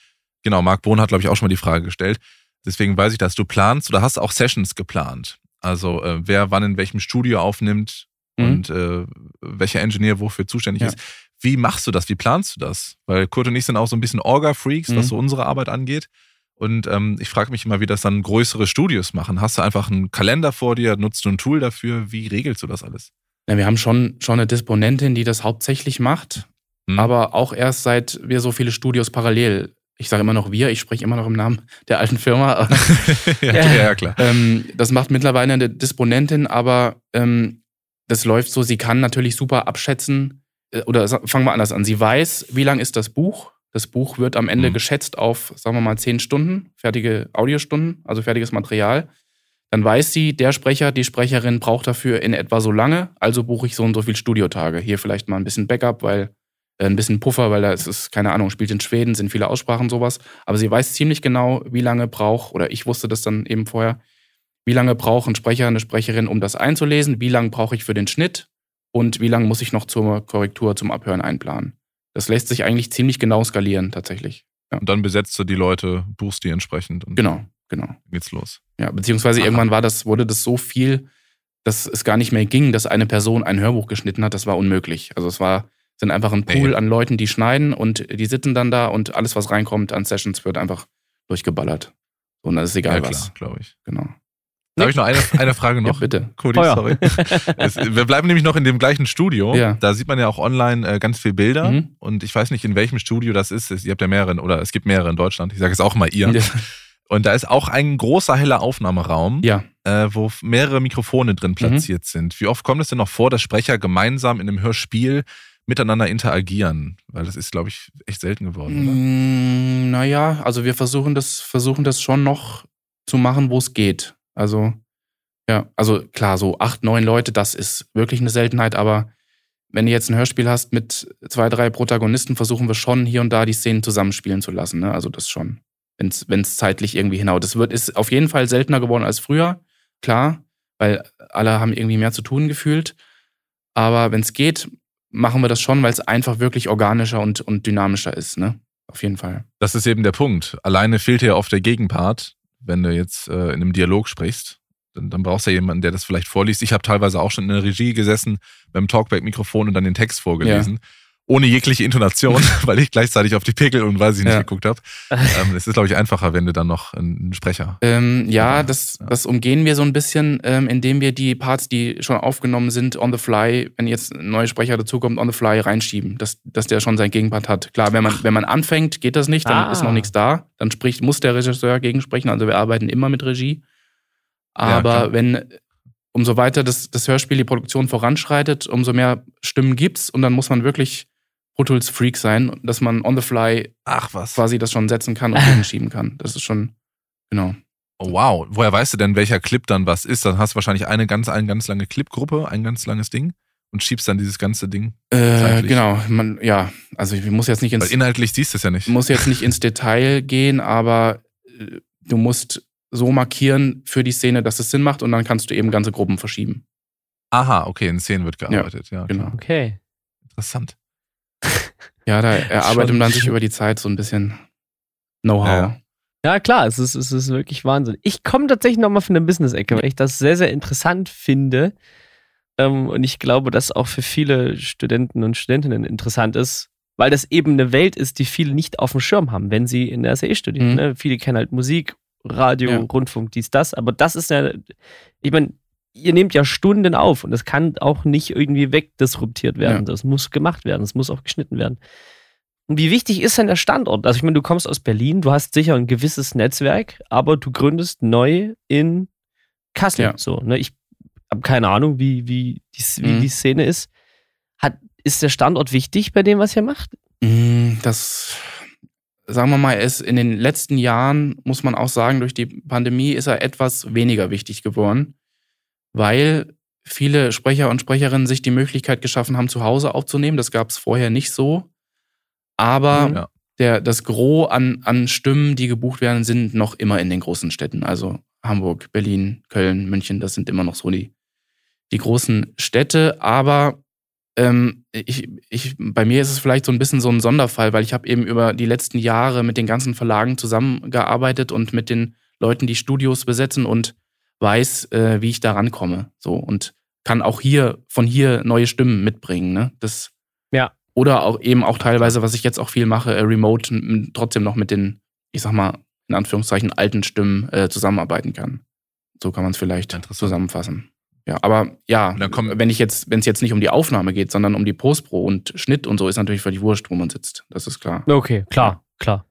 Speaker 1: genau, Marc Bohn hat, glaube ich, auch schon mal die Frage gestellt. Deswegen weiß ich, dass du planst oder hast auch Sessions geplant. Also äh, wer wann in welchem Studio aufnimmt
Speaker 3: Mhm.
Speaker 1: und äh, welcher Engineer wofür zuständig
Speaker 3: Ja.
Speaker 1: ist. Wie machst du das? Wie planst du das? Weil Kurt und ich sind auch so ein bisschen Orga-Freaks, was
Speaker 3: Mhm.
Speaker 1: so unsere Arbeit angeht. Und ähm, ich frage mich immer, wie das dann größere Studios machen. Hast du einfach einen Kalender vor dir? Nutzt du ein Tool dafür? Wie regelst du das alles?
Speaker 3: Ja, wir haben schon, schon eine Disponentin, die das hauptsächlich macht,
Speaker 1: Hm?
Speaker 3: aber auch erst seit wir so viele Studios parallel. Ich sage immer noch wir, ich spreche immer noch im Namen der alten Firma.
Speaker 1: ja, ja, klar.
Speaker 3: Ähm, das macht mittlerweile eine Disponentin, aber ähm, das läuft so, sie kann natürlich super abschätzen, äh, oder fangen wir anders an. Sie weiß, wie lang ist das Buch. Das Buch wird am Ende
Speaker 1: Mhm.
Speaker 3: geschätzt auf, sagen wir mal, zehn Stunden, fertige Audiostunden, also fertiges Material. Dann weiß sie, der Sprecher, die Sprecherin braucht dafür in etwa so lange, also buche ich so und so viel Studiotage. Hier vielleicht mal ein bisschen Backup, weil ein bisschen Puffer, weil da ist es, keine Ahnung, spielt in Schweden, sind viele Aussprachen, sowas. Aber sie weiß ziemlich genau, wie lange braucht, oder ich wusste das dann eben vorher, wie lange braucht ein Sprecher, eine Sprecherin, um das einzulesen, wie lange brauche ich für den Schnitt und wie lange muss ich noch zur Korrektur, zum Abhören einplanen. Das lässt sich eigentlich ziemlich genau skalieren, tatsächlich.
Speaker 1: Und dann besetzt du die Leute, buchst die entsprechend und
Speaker 3: Genau, genau.
Speaker 1: geht's los.
Speaker 3: Ja, beziehungsweise
Speaker 1: Aha.
Speaker 3: irgendwann war das, wurde das so viel, dass es gar nicht mehr ging, dass eine Person ein Hörbuch geschnitten hat. Das war unmöglich. Also es war, sind einfach ein Pool
Speaker 1: Nee.
Speaker 3: an Leuten, die schneiden und die sitzen dann da und alles, was reinkommt an Sessions, wird einfach durchgeballert. Und dann ist egal
Speaker 1: ja,
Speaker 3: was.
Speaker 1: glaube ich.
Speaker 3: Genau.
Speaker 1: Da habe ich noch eine, eine Frage
Speaker 3: Ja,
Speaker 1: noch.
Speaker 3: bitte.
Speaker 1: Cody,
Speaker 2: Feuer.
Speaker 1: sorry. Es, wir bleiben nämlich noch in dem gleichen Studio.
Speaker 3: Ja.
Speaker 1: Da sieht man ja auch online äh, ganz viele Bilder.
Speaker 3: Mhm.
Speaker 1: Und ich weiß nicht, in welchem Studio das ist. Ihr habt ja mehrere, oder es gibt mehrere in Deutschland. Ich sage jetzt auch mal ihr. Und da ist auch ein großer heller Aufnahmeraum,
Speaker 3: Ja,
Speaker 1: äh, wo mehrere Mikrofone drin platziert sind. Wie oft kommt es denn noch vor, dass Sprecher gemeinsam in einem Hörspiel miteinander interagieren? Weil das ist, glaube ich, echt selten geworden, oder?
Speaker 3: Mm, naja, also wir versuchen das, versuchen das schon noch zu machen, wo es geht. Also, ja, also klar, so acht, neun Leute, das ist wirklich eine Seltenheit, aber wenn du jetzt ein Hörspiel hast mit zwei, drei Protagonisten, versuchen wir schon hier und da die Szenen zusammenspielen zu lassen. Ne? Also das schon, wenn es zeitlich irgendwie hinhaut. Das wird, ist auf jeden Fall seltener geworden als früher, klar, weil alle haben irgendwie mehr zu tun gefühlt. Aber wenn es geht, machen wir das schon, weil es einfach wirklich organischer und, und dynamischer ist, ne? Auf jeden Fall.
Speaker 1: Das ist eben der Punkt. Alleine fehlt dir oft der Gegenpart, wenn du jetzt äh, in einem Dialog sprichst. Dann, dann brauchst du ja jemanden, der das vielleicht vorliest. Ich habe teilweise auch schon in der Regie gesessen beim Talkback-Mikrofon und dann den Text vorgelesen. Ohne jegliche Intonation, weil ich gleichzeitig auf die Pegel und weiß ich nicht
Speaker 3: Ja.
Speaker 1: geguckt habe. Ähm, es ist, glaube ich, einfacher, wenn du dann noch einen Sprecher.
Speaker 3: Ähm, ja,
Speaker 1: Ja,
Speaker 3: das,
Speaker 1: ja.
Speaker 3: das umgehen wir so ein bisschen, ähm, indem wir die Parts, die schon aufgenommen sind, on the fly, wenn jetzt ein neuer Sprecher dazukommt, on the fly reinschieben, dass, dass der schon seinen Gegenpart hat. Klar, wenn man, wenn man anfängt, geht das nicht, dann
Speaker 2: Ah.
Speaker 3: ist noch nichts da. Dann spricht, muss der Regisseur gegensprechen. Also wir arbeiten immer mit Regie.
Speaker 1: Ja,
Speaker 3: Aber
Speaker 1: klar.
Speaker 3: wenn, umso weiter das, das Hörspiel, die Produktion voranschreitet, umso mehr Stimmen gibt's und dann muss man wirklich Pro Tools Freak sein, dass man on the fly
Speaker 1: Ach was.
Speaker 3: quasi das schon setzen kann und gegenschieben kann. Das ist schon, genau.
Speaker 1: Oh, wow. Woher weißt du denn, welcher Clip dann was ist? Dann hast du wahrscheinlich eine ganz, eine ganz lange Clipgruppe, ein ganz langes Ding und schiebst dann dieses ganze Ding.
Speaker 3: Äh, genau, man, ja, also ich muss jetzt nicht
Speaker 1: Weil
Speaker 3: ins,
Speaker 1: inhaltlich siehst du es ja nicht.
Speaker 3: muss jetzt nicht ins Detail gehen, aber äh, du musst so markieren für die Szene, dass es Sinn macht und dann kannst du eben ganze Gruppen verschieben.
Speaker 1: Aha, okay, in Szenen wird gearbeitet. Ja,
Speaker 3: Genau.
Speaker 1: klar.
Speaker 2: Okay.
Speaker 1: Interessant.
Speaker 3: Ja, da erarbeitet man sich über die Zeit so ein bisschen Know-how.
Speaker 1: Ja.
Speaker 2: Ja, klar, es ist, es ist wirklich Wahnsinn. Ich komme tatsächlich nochmal von der Business-Ecke, weil ich das sehr, sehr interessant finde. Ähm, und ich glaube, dass auch für viele Studenten und Studentinnen interessant ist, weil das eben eine Welt ist, die viele nicht auf dem Schirm haben, wenn sie in der SAE studieren.
Speaker 3: Mhm.
Speaker 2: Ne? Viele kennen halt Musik, Radio,
Speaker 3: Ja.
Speaker 2: Rundfunk, dies, das. Aber das ist ja, ich meine, ihr nehmt ja Stunden auf und das kann auch nicht irgendwie wegdisruptiert werden.
Speaker 3: Ja.
Speaker 2: Das muss gemacht werden, das muss auch geschnitten werden. Und wie wichtig ist denn der Standort? Also ich meine, du kommst aus Berlin, du hast sicher ein gewisses Netzwerk, aber du gründest neu in Kassel.
Speaker 3: Ja.
Speaker 2: So, ne? Ich habe keine Ahnung, wie, wie, die, wie
Speaker 3: Mhm.
Speaker 2: die Szene ist. Hat, ist der Standort wichtig bei dem, was ihr macht?
Speaker 3: Mm, Das, sagen wir mal, ist in den letzten Jahren, muss man auch sagen, durch die Pandemie ist er etwas weniger wichtig geworden, weil viele Sprecher und Sprecherinnen sich die Möglichkeit geschaffen haben, zu Hause aufzunehmen. Das gab es vorher nicht so. Aber
Speaker 1: Ja.
Speaker 3: der, das Gros an, an Stimmen, die gebucht werden, sind noch immer in den großen Städten. Also Hamburg, Berlin, Köln, München, das sind immer noch so die, die großen Städte. Aber ähm, ich, ich, bei mir ist es vielleicht so ein bisschen so ein Sonderfall, weil ich habe eben über die letzten Jahre mit den ganzen Verlagen zusammengearbeitet und mit den Leuten, die Studios besetzen und weiß, äh, wie ich da rankomme. So und kann auch hier von hier neue Stimmen mitbringen. Ne? Das,
Speaker 2: Ja.
Speaker 3: Oder auch eben auch teilweise, was ich jetzt auch viel mache, äh, remote trotzdem noch mit den, ich sag mal, in Anführungszeichen alten Stimmen äh, zusammenarbeiten kann. So kann man es vielleicht zusammenfassen. Ja, aber ja,
Speaker 1: Und dann kommen-
Speaker 3: wenn ich jetzt, wenn es jetzt nicht um die Aufnahme geht, sondern um die Postpro und Schnitt und so, ist natürlich völlig wurscht, wo man sitzt. Das ist klar.
Speaker 2: Okay, klar, klar.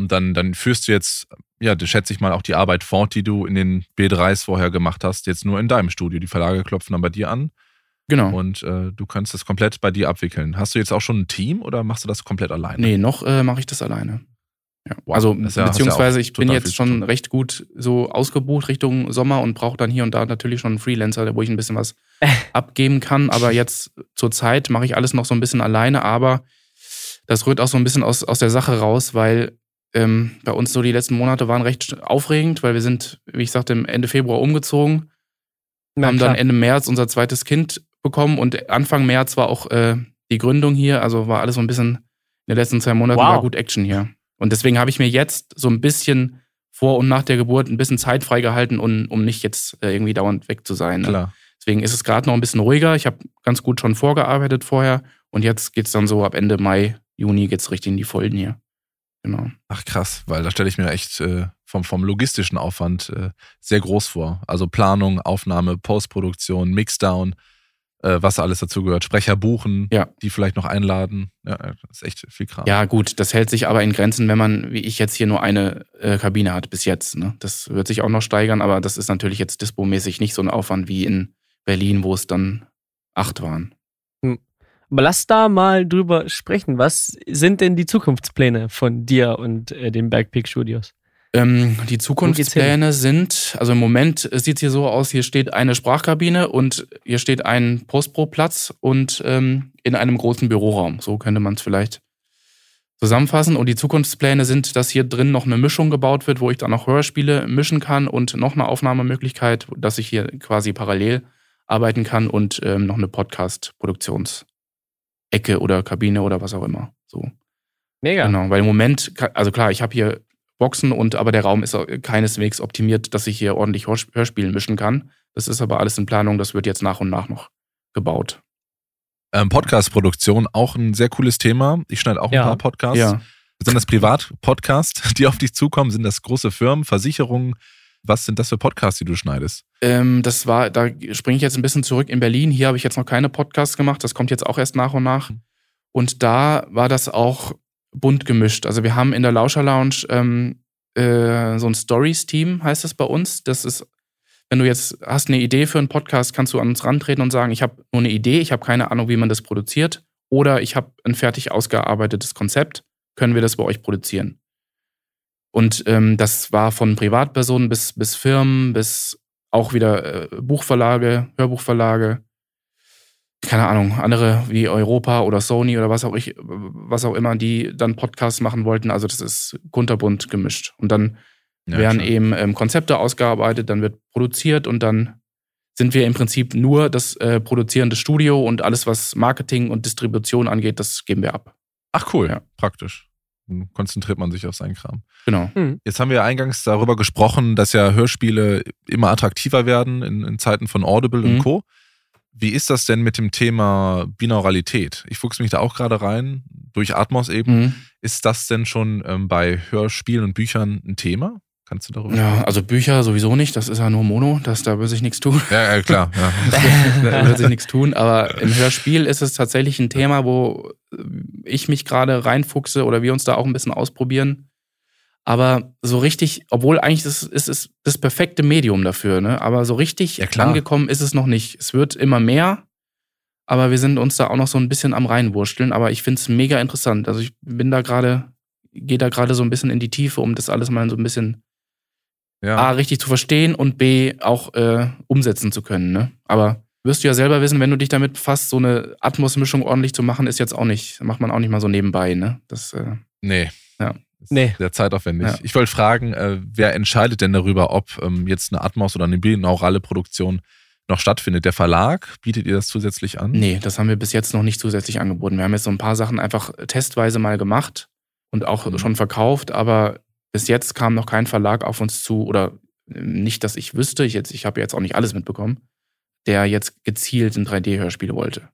Speaker 1: Und dann, dann führst du jetzt, ja, das schätze ich mal, auch die Arbeit fort, die du in den B3s vorher gemacht hast, jetzt nur in deinem Studio. Die Verlage klopfen dann bei dir an
Speaker 3: Genau.
Speaker 1: und äh, du kannst das komplett bei dir abwickeln. Hast du jetzt auch schon ein Team oder machst du das komplett alleine?
Speaker 3: Nee, noch äh, mache ich das alleine. Ja.
Speaker 1: Wow,
Speaker 3: also
Speaker 1: ja- ja
Speaker 3: beziehungsweise
Speaker 1: auch
Speaker 3: ich bin jetzt schon
Speaker 1: tun.
Speaker 3: recht gut so ausgebucht Richtung Sommer und brauche dann hier und da natürlich schon einen Freelancer, wo ich ein bisschen was abgeben kann. Aber jetzt zur Zeit mache ich alles noch so ein bisschen alleine, aber das rührt auch so ein bisschen aus, aus der Sache raus, weil ähm, bei uns so die letzten Monate waren recht aufregend, weil wir sind, wie ich sagte, Ende Februar umgezogen,
Speaker 2: Na,
Speaker 3: haben
Speaker 2: klar.
Speaker 3: dann Ende März unser zweites Kind bekommen und Anfang März war auch äh, die Gründung hier, also war alles so ein bisschen in den letzten zwei Monaten
Speaker 2: Wow.
Speaker 3: war gut Action hier. Und deswegen habe ich mir jetzt so ein bisschen vor und nach der Geburt ein bisschen Zeit freigehalten, um, um nicht jetzt äh, irgendwie dauernd weg zu sein. Ne?
Speaker 1: Klar.
Speaker 3: Deswegen ist es gerade noch ein bisschen ruhiger. Ich habe ganz gut schon vorgearbeitet vorher und jetzt geht's dann so ab Ende Mai, Juni geht's richtig in die Vollen hier. Genau.
Speaker 1: Ach krass, weil da stelle ich mir echt äh, vom, vom logistischen Aufwand äh, sehr groß vor. Also Planung, Aufnahme, Postproduktion, Mixdown, äh, was alles dazu gehört. Sprecher buchen,
Speaker 3: Ja.
Speaker 1: die vielleicht noch einladen. Ja, das ist echt viel Kram.
Speaker 3: Ja, gut, das hält sich aber in Grenzen, wenn man, wie ich jetzt hier nur eine äh, Kabine hat bis jetzt. Ne? Das wird sich auch noch steigern, aber das ist natürlich jetzt dispomäßig nicht so ein Aufwand wie in Berlin, wo es dann acht waren.
Speaker 2: Aber lass da mal drüber sprechen. Was sind denn die Zukunftspläne von dir und äh, den Bergpeak Studios?
Speaker 3: Ähm, die Zukunftspläne sind, also im Moment sieht es hier so aus, hier steht eine Sprachkabine und hier steht ein Postpro-Platz und ähm, in einem großen Büroraum. So könnte man es vielleicht zusammenfassen. Und die Zukunftspläne sind, dass hier drin noch eine Mischung gebaut wird, wo ich dann auch Hörspiele mischen kann und noch eine Aufnahmemöglichkeit, dass ich hier quasi parallel arbeiten kann und ähm, noch eine Podcast-Produktionsecke oder Kabine oder was auch immer. So.
Speaker 2: Mega.
Speaker 3: Genau, weil im Moment, also klar, ich habe hier Boxen und aber der Raum ist keineswegs optimiert, dass ich hier ordentlich Hors- Hörspiele mischen kann. Das ist aber alles in Planung, das wird jetzt nach und nach noch gebaut.
Speaker 1: Ähm, Podcast-Produktion, auch ein sehr cooles Thema. Ich schneide auch ein
Speaker 2: Ja.
Speaker 1: paar Podcasts.
Speaker 3: Ja.
Speaker 1: Sind das Privat-Podcasts, die auf dich zukommen? Sind das große Firmen, Versicherungen? Was sind das für Podcasts, die du schneidest?
Speaker 3: Ähm, das war, da springe ich jetzt ein bisschen zurück in Berlin. Hier habe ich jetzt noch keine Podcasts gemacht. Das kommt jetzt auch erst nach und nach. Und da war das auch bunt gemischt. Also wir haben in der Lauscher Lounge ähm, äh, so ein Stories-Team, heißt das bei uns. Das ist, wenn du jetzt hast eine Idee für einen Podcast, kannst du an uns rantreten und sagen, ich habe nur eine Idee, ich habe keine Ahnung, wie man das produziert. oder ich habe ein fertig ausgearbeitetes Konzept, können wir das bei euch produzieren. Und ähm, das war von Privatpersonen bis, bis Firmen, bis auch wieder äh, Buchverlage, Hörbuchverlage, keine Ahnung, andere wie Europa oder Sony oder was auch ich, was auch immer, die dann Podcasts machen wollten. Also das ist kunterbunt gemischt. Und dann ja, werden klar. eben ähm, Konzepte ausgearbeitet, dann wird produziert und dann sind wir im Prinzip nur das äh, produzierende Studio und alles, was Marketing und Distribution angeht, das geben wir ab.
Speaker 1: Ach cool, ja. praktisch. Dann konzentriert man sich auf seinen Kram.
Speaker 3: Genau.
Speaker 1: Mhm. Jetzt haben wir eingangs darüber gesprochen, dass ja Hörspiele immer attraktiver werden in, in Zeiten von Audible mhm. und Co. Wie ist das denn mit dem Thema Binauralität? Ich fuchse mich da auch gerade rein, durch Atmos eben. Mhm. Ist das denn schon ähm, bei Hörspielen und Büchern ein Thema? Kannst du darüber
Speaker 3: Ja, also Bücher sowieso nicht, das ist ja nur Mono, das, da würde sich nichts tun.
Speaker 1: Ja, ja klar. Ja.
Speaker 3: da wird sich nichts tun, aber im Hörspiel ist es tatsächlich ein Thema, wo ich mich gerade reinfuchse oder wir uns da auch ein bisschen ausprobieren. Aber so richtig, obwohl eigentlich das ist es das perfekte Medium dafür, ne? Aber so richtig ja, angekommen ist es noch nicht. Es wird immer mehr, aber wir sind uns da auch noch so ein bisschen am reinwursteln. Aber ich finde es mega interessant. Also ich bin da gerade, gehe da gerade so ein bisschen in die Tiefe, um das alles mal so ein bisschen ja. A, richtig zu verstehen und B, auch äh, umsetzen zu können. Ne? Aber wirst du ja selber wissen, wenn du dich damit befasst, so eine Atmos-Mischung ordentlich zu machen, ist jetzt auch nicht, macht man auch nicht mal so nebenbei. Ne? Das, äh,
Speaker 1: nee.
Speaker 3: Ja.
Speaker 1: Nee. Sehr zeitaufwendig. Ja. Ich wollte fragen, äh, wer entscheidet denn darüber, ob ähm, jetzt eine Atmos oder eine binaurale Produktion noch stattfindet? Der Verlag? Bietet ihr das zusätzlich an?
Speaker 3: Nee, das haben wir bis jetzt noch nicht zusätzlich angeboten. Wir haben jetzt so ein paar Sachen einfach testweise mal gemacht und auch mhm. schon verkauft, aber bis jetzt kam noch kein Verlag auf uns zu, oder nicht, dass ich wüsste, ich, ich habe jetzt auch nicht alles mitbekommen, der jetzt gezielt ein 3D-Hörspiel wollte.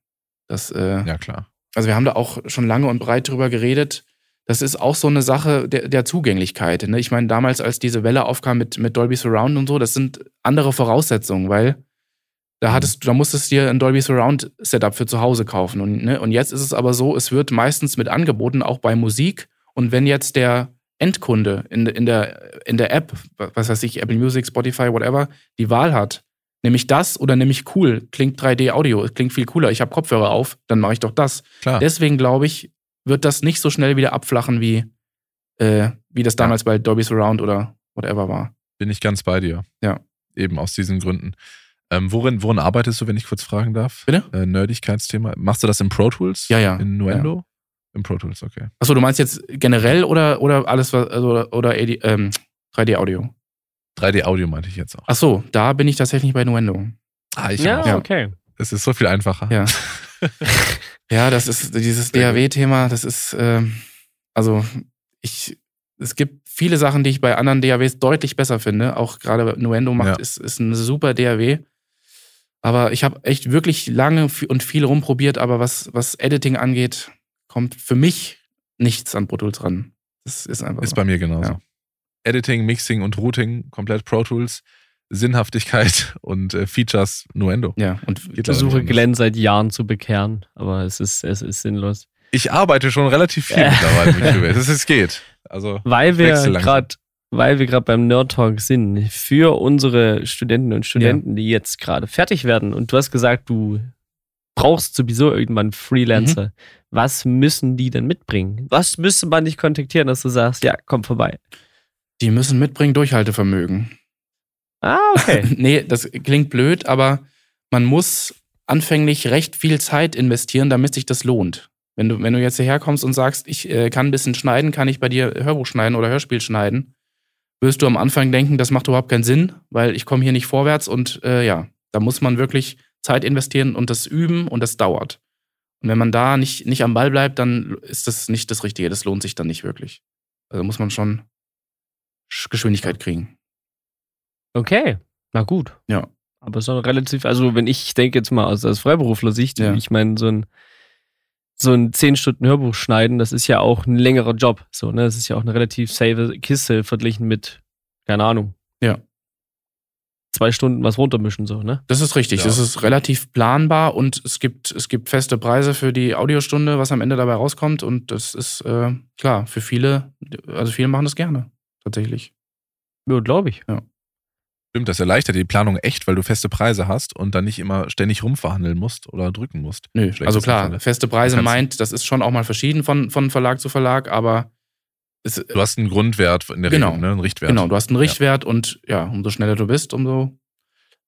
Speaker 3: Das, äh,
Speaker 1: ja, klar.
Speaker 3: Also wir haben da auch schon lange und breit drüber geredet. Das ist auch so eine Sache der, der Zugänglichkeit. Ne? Ich meine, damals, als diese Welle aufkam mit, mit Dolby Surround und so, das sind andere Voraussetzungen, weil da mhm. hattest du, da musstest du dir ein Dolby Surround Setup für zu Hause kaufen. Und, ne? und jetzt ist es aber so, es wird meistens mit angeboten, auch bei Musik. Und wenn jetzt der Endkunde in, in, der, in der App, was weiß ich, Apple Music, Spotify, whatever, die Wahl hat, nämlich das oder nämlich cool, klingt 3D-Audio, klingt viel cooler, ich habe Kopfhörer auf, dann mache ich doch das. Klar. Deswegen glaube ich, wird das nicht so schnell wieder abflachen, wie, äh, wie das damals ja. bei Dolby Surround oder whatever war.
Speaker 1: Bin ich ganz bei dir.
Speaker 3: Ja.
Speaker 1: Eben aus diesen Gründen. Ähm, worin, worin arbeitest du, wenn ich kurz fragen darf?
Speaker 3: Bitte?
Speaker 1: Äh, Nerdigkeitsthema. Machst du das in Pro Tools?
Speaker 3: Ja, ja.
Speaker 1: In Nuendo?
Speaker 3: Ja.
Speaker 1: Im Pro Tools, okay.
Speaker 3: Achso, du meinst jetzt generell oder, oder alles, was, also, oder ähm, 3D-Audio?
Speaker 1: 3D-Audio meinte ich jetzt auch.
Speaker 3: Achso, da bin ich tatsächlich bei Nuendo.
Speaker 1: Ah, ich
Speaker 2: ja,
Speaker 1: auch.
Speaker 2: Ja, okay.
Speaker 1: Es ist so viel einfacher.
Speaker 3: Ja. ja, das ist dieses DAW-Thema, das ist, äh, also ich, es gibt viele Sachen, die ich bei anderen DAWs deutlich besser finde. Auch gerade Nuendo macht, ja. ist, ist ein super DAW. Aber ich habe echt wirklich lange und viel rumprobiert, aber was, was Editing angeht, kommt für mich nichts an Pro Tools ran. Das ist einfach.
Speaker 1: Ist so. bei mir genauso. Ja. Editing, Mixing und Routing komplett Pro Tools. Sinnhaftigkeit und äh, Features Nuendo.
Speaker 3: Ja,
Speaker 2: und ich versuche Glenn seit Jahren zu bekehren, aber es ist, es ist sinnlos.
Speaker 1: Ich arbeite schon relativ viel mittlerweile mit Cubase. Es geht. Also
Speaker 2: weil wir gerade weil wir gerade beim Nerd Talk sind, für unsere Studenten und Studenten, ja. die jetzt gerade fertig werden und du hast gesagt, du brauchst sowieso irgendwann Freelancer. Mhm. Was müssen die denn mitbringen? Was müsste man dich kontaktieren, dass du sagst, ja, komm vorbei?
Speaker 3: Die müssen mitbringen Durchhaltevermögen.
Speaker 2: Ah, okay.
Speaker 3: nee, das klingt blöd, aber man muss anfänglich recht viel Zeit investieren, damit sich das lohnt. Wenn du, wenn du jetzt hierher kommst und sagst, ich äh, kann ein bisschen schneiden, kann ich bei dir Hörbuch schneiden oder Hörspiel schneiden, wirst du am Anfang denken, das macht überhaupt keinen Sinn, weil ich komme hier nicht vorwärts und äh, ja, da muss man wirklich Zeit investieren und das üben und das dauert. Und wenn man da nicht, nicht am Ball bleibt, dann ist das nicht das Richtige. Das lohnt sich dann nicht wirklich. Also muss man schon Geschwindigkeit kriegen.
Speaker 2: Okay, na gut.
Speaker 3: Ja.
Speaker 2: Aber so relativ, also wenn ich denke jetzt mal aus, aus Freiberufler-Sicht, ja. ich meine, so ein so ein 10 Stunden Hörbuch schneiden, das ist ja auch ein längerer Job. So, ne? Das ist ja auch eine relativ safe Kiste verglichen mit, keine Ahnung.
Speaker 3: Ja
Speaker 2: zwei Stunden was runtermischen, so, ne?
Speaker 3: Das ist richtig. Ja. Das ist relativ planbar und es gibt, es gibt feste Preise für die Audiostunde, was am Ende dabei rauskommt. Und das ist äh, klar, für viele, also viele machen das gerne, tatsächlich.
Speaker 2: Ja, glaube ich.
Speaker 3: Ja.
Speaker 1: Stimmt, das erleichtert die Planung echt, weil du feste Preise hast und dann nicht immer ständig rumverhandeln musst oder drücken musst.
Speaker 3: Nö, also klar, feste Preise meint, das ist schon auch mal verschieden von, von Verlag zu Verlag, aber es,
Speaker 1: Du hast einen Grundwert in der
Speaker 3: Genau.
Speaker 1: Regel, ne? einen Richtwert.
Speaker 3: genau, du hast einen Richtwert und ja, umso schneller du bist, umso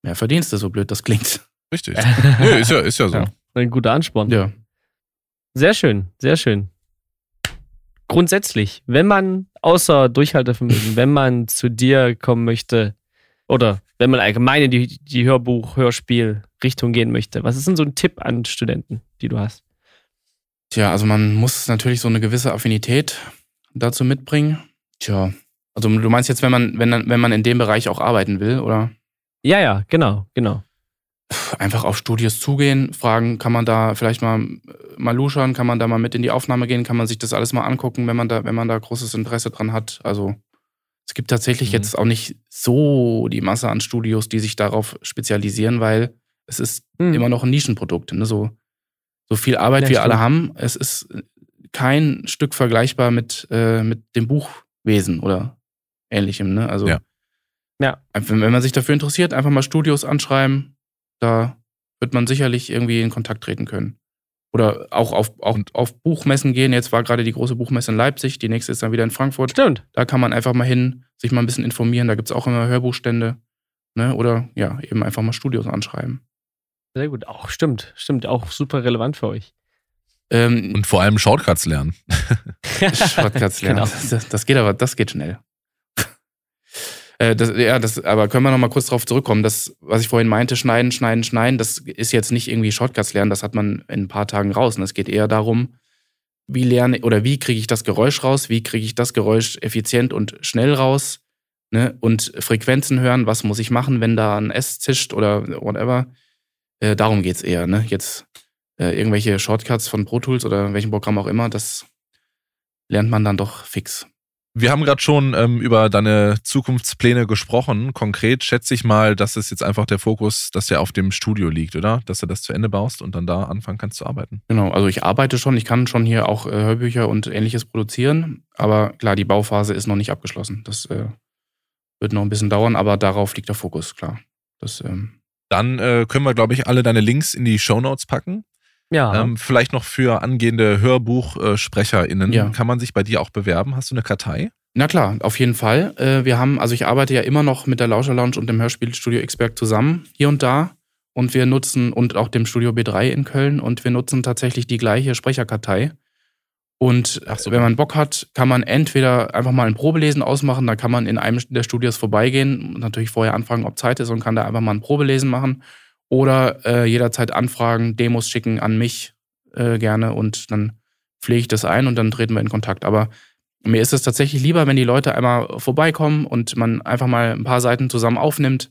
Speaker 3: mehr verdienst du, so blöd das klingt.
Speaker 1: Richtig. Nö, ist ja, ist ja so.
Speaker 2: Ja. Ein guter Ansporn.
Speaker 3: Ja.
Speaker 2: Sehr schön, sehr schön. Grundsätzlich, wenn man außer Durchhaltevermögen, wenn man zu dir kommen möchte oder wenn man allgemein in die, die Hörbuch, Hörspiel Richtung gehen möchte, was ist denn so ein Tipp an Studenten, die du hast?
Speaker 3: Tja, also man muss natürlich so eine gewisse Affinität dazu mitbringen. Tja, also du meinst jetzt, wenn man, wenn, wenn man in dem Bereich auch arbeiten will, oder?
Speaker 2: Ja, ja, genau, genau.
Speaker 3: Einfach auf Studios zugehen, fragen, kann man da vielleicht mal, äh, mal luschern, kann man da mal mit in die Aufnahme gehen, kann man sich das alles mal angucken, wenn man da, wenn man da großes Interesse dran hat. Also es gibt tatsächlich
Speaker 1: Mhm.
Speaker 3: jetzt auch nicht so die Masse an Studios, die sich darauf spezialisieren, weil es ist
Speaker 2: Hm.
Speaker 3: immer noch ein Nischenprodukt. Ne? So, so viel Arbeit
Speaker 2: Ja,
Speaker 3: wir
Speaker 2: stimmt.
Speaker 3: alle haben, es ist kein Stück vergleichbar mit, äh, mit dem Buchwesen oder ähnlichem. Ne? Also
Speaker 1: Ja.
Speaker 2: Ja.
Speaker 3: wenn, wenn man sich dafür interessiert, einfach mal Studios anschreiben, da wird man sicherlich irgendwie in Kontakt treten können. Oder auch auf, auch auf Buchmessen gehen. Jetzt war gerade die große Buchmesse in Leipzig, die nächste ist dann wieder in Frankfurt.
Speaker 2: Stimmt.
Speaker 3: Da kann man einfach mal hin, sich mal ein bisschen informieren. Da gibt es auch immer Hörbuchstände. Ne? Oder ja, eben einfach mal Studios anschreiben.
Speaker 2: Sehr gut. Auch stimmt, stimmt. Auch super relevant für euch.
Speaker 3: Ähm,
Speaker 1: Und vor allem Shortcuts lernen.
Speaker 3: Shortcuts lernen.
Speaker 2: Genau.
Speaker 3: Das, das geht aber, das geht schnell. Äh, das, ja, das, aber können wir noch mal kurz drauf zurückkommen. Das, was ich vorhin meinte, schneiden, schneiden, schneiden, das ist jetzt nicht irgendwie Shortcuts lernen, das hat man in ein paar Tagen raus. Und es geht eher darum, wie lerne oder wie kriege ich das Geräusch raus, wie kriege ich das Geräusch effizient und schnell raus, ne? Und Frequenzen hören, was muss ich machen, wenn da ein S zischt oder whatever. Äh, darum geht's eher, ne? Jetzt äh, irgendwelche Shortcuts von Pro Tools oder welchem Programm auch immer, das lernt man dann doch fix.
Speaker 1: Wir haben gerade schon ähm, über deine Zukunftspläne gesprochen. Konkret schätze ich mal, dass es jetzt einfach der Fokus, dass der auf dem Studio liegt, oder? Dass du das zu Ende baust und dann da anfangen kannst zu arbeiten.
Speaker 3: Genau, also ich arbeite schon, ich kann schon hier auch äh, Hörbücher und ähnliches produzieren, aber klar, die Bauphase ist noch nicht abgeschlossen. Das äh, wird noch ein bisschen dauern, aber darauf liegt der Fokus, klar. Das, ähm,
Speaker 1: Dann äh, können wir, glaube ich, alle deine Links in die Shownotes packen.
Speaker 2: Ja.
Speaker 1: Ähm, vielleicht noch für angehende HörbuchsprecherInnen.
Speaker 3: Ja.
Speaker 1: Kann man sich bei dir auch bewerben? Hast du eine Kartei?
Speaker 3: na klar, auf jeden Fall. Äh, wir haben, also ich arbeite ja immer noch mit der Lauscher Lounge und dem Hörspielstudio Xberg zusammen, hier und da. Und wir nutzen, und auch dem Studio B3 in Köln, und wir nutzen tatsächlich die gleiche Sprecherkartei. Und
Speaker 1: so.
Speaker 3: wenn man Bock hat, kann man entweder einfach mal ein Probelesen ausmachen, da kann man in einem der Studios vorbeigehen und natürlich vorher anfragen, ob Zeit ist und kann da einfach mal ein Probelesen machen. Oder äh, jederzeit anfragen, Demos schicken an mich äh, gerne und dann pflege ich das ein und dann treten wir in Kontakt. Aber mir ist es tatsächlich lieber, wenn die Leute einmal vorbeikommen und man einfach mal ein paar Seiten zusammen aufnimmt,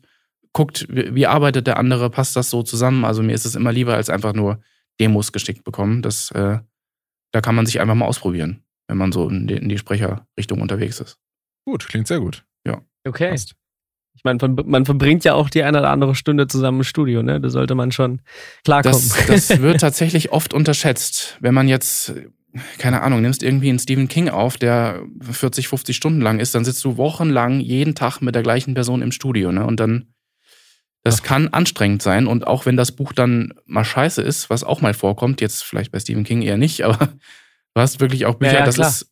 Speaker 3: guckt, wie, wie arbeitet der andere, passt das so zusammen. Also mir ist es immer lieber, als einfach nur Demos geschickt bekommen. Das, äh, da kann man sich einfach mal ausprobieren, wenn man so in die, in die Sprecherrichtung unterwegs ist.
Speaker 1: Gut, klingt sehr gut.
Speaker 2: okay.
Speaker 1: Passt.
Speaker 2: Ich meine, man, verbringt ja auch die eine oder andere Stunde zusammen im Studio, ne? Da sollte man schon klarkommen.
Speaker 3: Das, das wird tatsächlich oft unterschätzt. Wenn man jetzt, keine Ahnung, nimmst irgendwie einen Stephen King auf, der 40, 50 Stunden lang ist, dann sitzt du wochenlang jeden Tag mit der gleichen Person im Studio, ne? Und dann, das kann anstrengend sein. Und auch wenn das Buch dann mal scheiße ist, was auch mal vorkommt, jetzt vielleicht bei Stephen King eher nicht, aber du hast wirklich auch Bücher,
Speaker 2: Ja, ja,
Speaker 3: das
Speaker 2: klar.
Speaker 3: ist,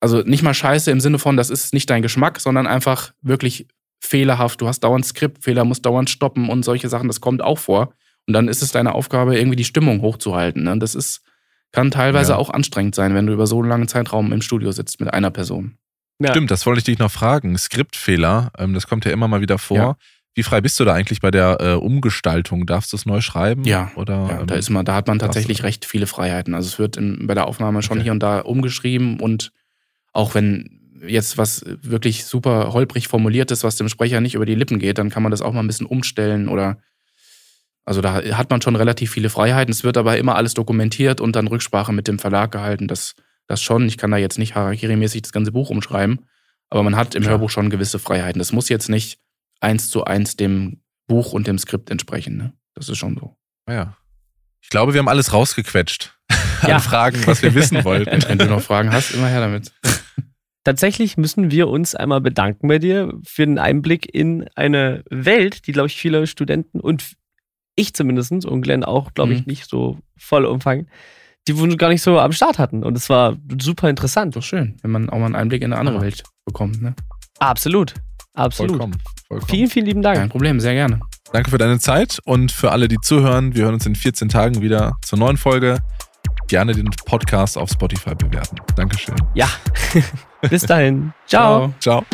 Speaker 3: also nicht mal scheiße im Sinne von, das ist nicht dein Geschmack, sondern einfach wirklich fehlerhaft. Du hast dauernd Skriptfehler, musst dauernd stoppen und solche Sachen, das kommt auch vor. Und dann ist es deine Aufgabe, irgendwie die Stimmung hochzuhalten. Ne? Das ist, kann teilweise
Speaker 1: Ja.
Speaker 3: auch anstrengend sein, wenn du über so einen langen Zeitraum im Studio sitzt mit einer Person.
Speaker 2: Ja.
Speaker 1: Stimmt, das wollte ich dich noch fragen. Skriptfehler, ähm, das kommt ja immer mal wieder vor.
Speaker 3: Ja.
Speaker 1: Wie frei bist du da eigentlich bei der äh, Umgestaltung? Darfst du es neu schreiben?
Speaker 3: Ja,
Speaker 1: Oder,
Speaker 3: Ja,
Speaker 1: ähm,
Speaker 3: da, ist man, da hat man tatsächlich recht viele Freiheiten. Also es wird in, bei der Aufnahme schon
Speaker 1: Okay.
Speaker 3: hier und da umgeschrieben und auch wenn jetzt was wirklich super holprig formuliert ist, was dem Sprecher nicht über die Lippen geht, dann kann man das auch mal ein bisschen umstellen oder also da hat man schon relativ viele Freiheiten. Es wird aber immer alles dokumentiert und dann Rücksprache mit dem Verlag gehalten. Das, das schon. Ich kann da jetzt nicht Harakiri-mäßig das ganze Buch umschreiben, aber man hat im
Speaker 1: Klar.
Speaker 3: Hörbuch schon gewisse Freiheiten. Das muss jetzt nicht eins zu eins dem Buch und dem Skript entsprechen. Ne? Das ist schon so.
Speaker 1: Ja. Ich glaube, wir haben alles rausgequetscht.
Speaker 2: Ja.
Speaker 1: An Fragen, was wir wissen wollten.
Speaker 3: Wenn du noch Fragen hast, immer her damit.
Speaker 2: tatsächlich müssen wir uns einmal bedanken bei dir für den Einblick in eine Welt, die, glaube ich, viele Studenten und ich zumindest und Glenn auch, glaube ich,
Speaker 3: Mhm.
Speaker 2: nicht so voll umfangen, die wir gar nicht so am Start hatten. Und es war super interessant.
Speaker 3: Doch schön, wenn man auch mal einen Einblick in eine andere
Speaker 1: Ja.
Speaker 3: Welt bekommt. Ne?
Speaker 2: Absolut. Absolut.
Speaker 1: Vollkommen. vollkommen.
Speaker 2: Vielen, vielen lieben Dank.
Speaker 3: Kein Problem, sehr gerne.
Speaker 1: Danke für deine Zeit und für alle, die zuhören. Wir hören uns in 14 Tagen wieder zur neuen Folge. Gerne den Podcast auf Spotify bewerten. Dankeschön.
Speaker 2: Ja. Bis dahin. Ciao.
Speaker 1: Ciao.